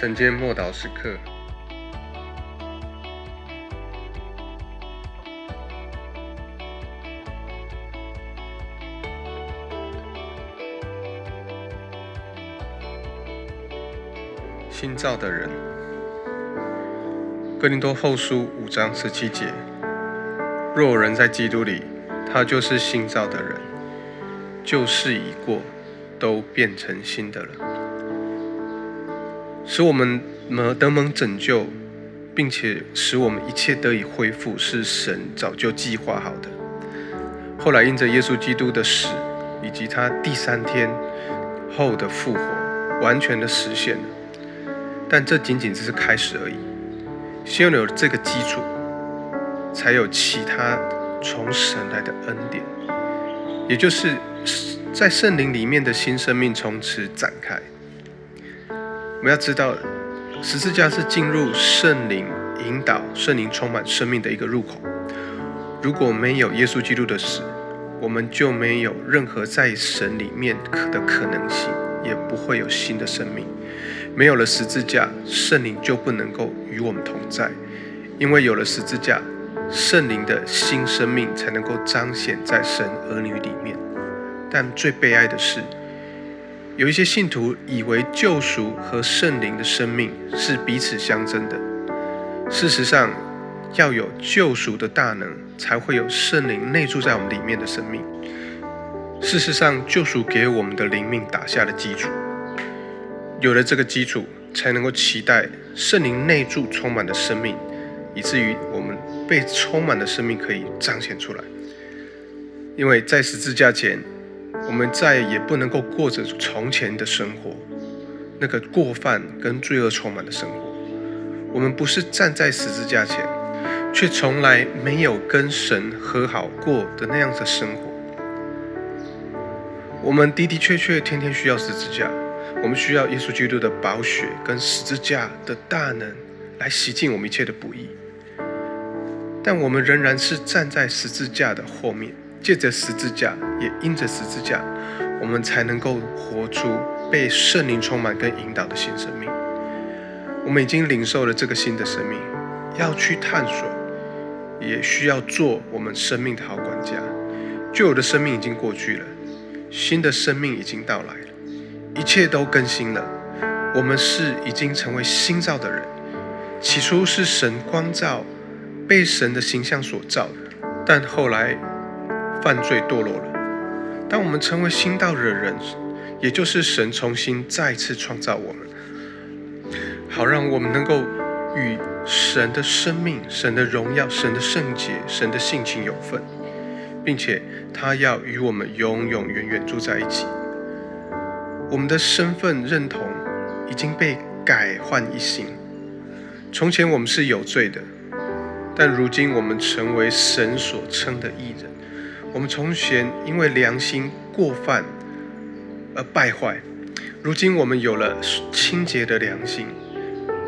晨间默祷时刻，新造的人，哥林多后书五章十七节：若有人在基督里，他就是新造的人，旧事已过，都变成新的了。使我们蒙得蒙拯救，并且使我们一切得以恢复，是神早就计划好的。后来因着耶稣基督的死，以及他第三天后的复活，完全的实现了。但这仅仅只是开始而已。先有了这个基础，才有其他从神来的恩典，也就是在圣灵里面的新生命从此展开。我们要知道，十字架是进入圣灵引导、圣灵充满生命的一个入口。如果没有耶稣基督的死，我们就没有任何在神里面的可能性，也不会有新的生命。没有了十字架，圣灵就不能够与我们同在，因为有了十字架，圣灵的新生命才能够彰显在神儿女里面。但最悲哀的是，有一些信徒以为救赎和圣灵的生命是彼此相争的。事实上，要有救赎的大能，才会有圣灵内住在我们里面的生命。事实上，救赎给我们的灵命打下了基础。有了这个基础，才能够期待圣灵内住充满的生命，以至于我们被充满的生命可以彰显出来。因为在十字架前，我们再也不能够过着从前的生活，那个过犯跟罪恶充满的生活。我们不是站在十字架前，却从来没有跟神和好过的那样的生活。我们的的确确天天需要十字架。我们需要耶稣基督的宝血跟十字架的大能来洗净我们一切的不义，但我们仍然是站在十字架的后面，借着十字架，也因着十字架，我们才能够活出被圣灵充满跟引导的新生命。我们已经领受了这个新的生命，要去探索，也需要做我们生命的好管家。旧有的生命已经过去了，新的生命已经到来。一切都更新了，我们是已经成为新造的人。起初是神光照，被神的形象所造的，但后来犯罪堕落了。当我们成为新造的人，也就是神重新再次创造我们，好让我们能够与神的生命、神的荣耀、神的圣洁、神的性情有份，并且他要与我们永永远远住在一起。我们的身份认同已经被改换一新。从前我们是有罪的，但如今我们成为神所称的义人。我们从前因为良心过犯而败坏，如今我们有了清洁的良心。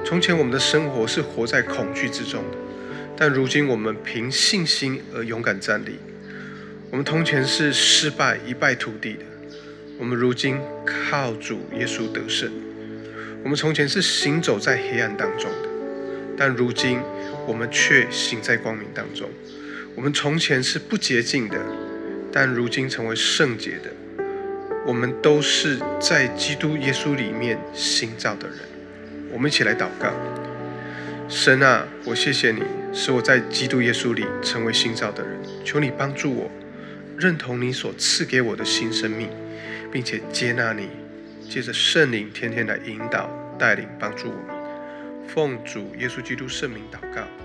从前我们的生活是活在恐惧之中，但如今我们凭信心而勇敢站立。我们从前是失败一败涂地的。我们如今靠主耶稣得胜。我们从前是行走在黑暗当中的，但如今我们却行在光明当中。我们从前是不洁净的，但如今成为圣洁的。我们都是在基督耶稣里面新造的人。我们一起来祷告：神啊，我谢谢你，使我在基督耶稣里成为新造的人。求你帮助我，认同你所赐给我的新生命。并且接纳你，借着圣灵天天来引导、带领、帮助我们。奉主耶稣基督圣名祷告。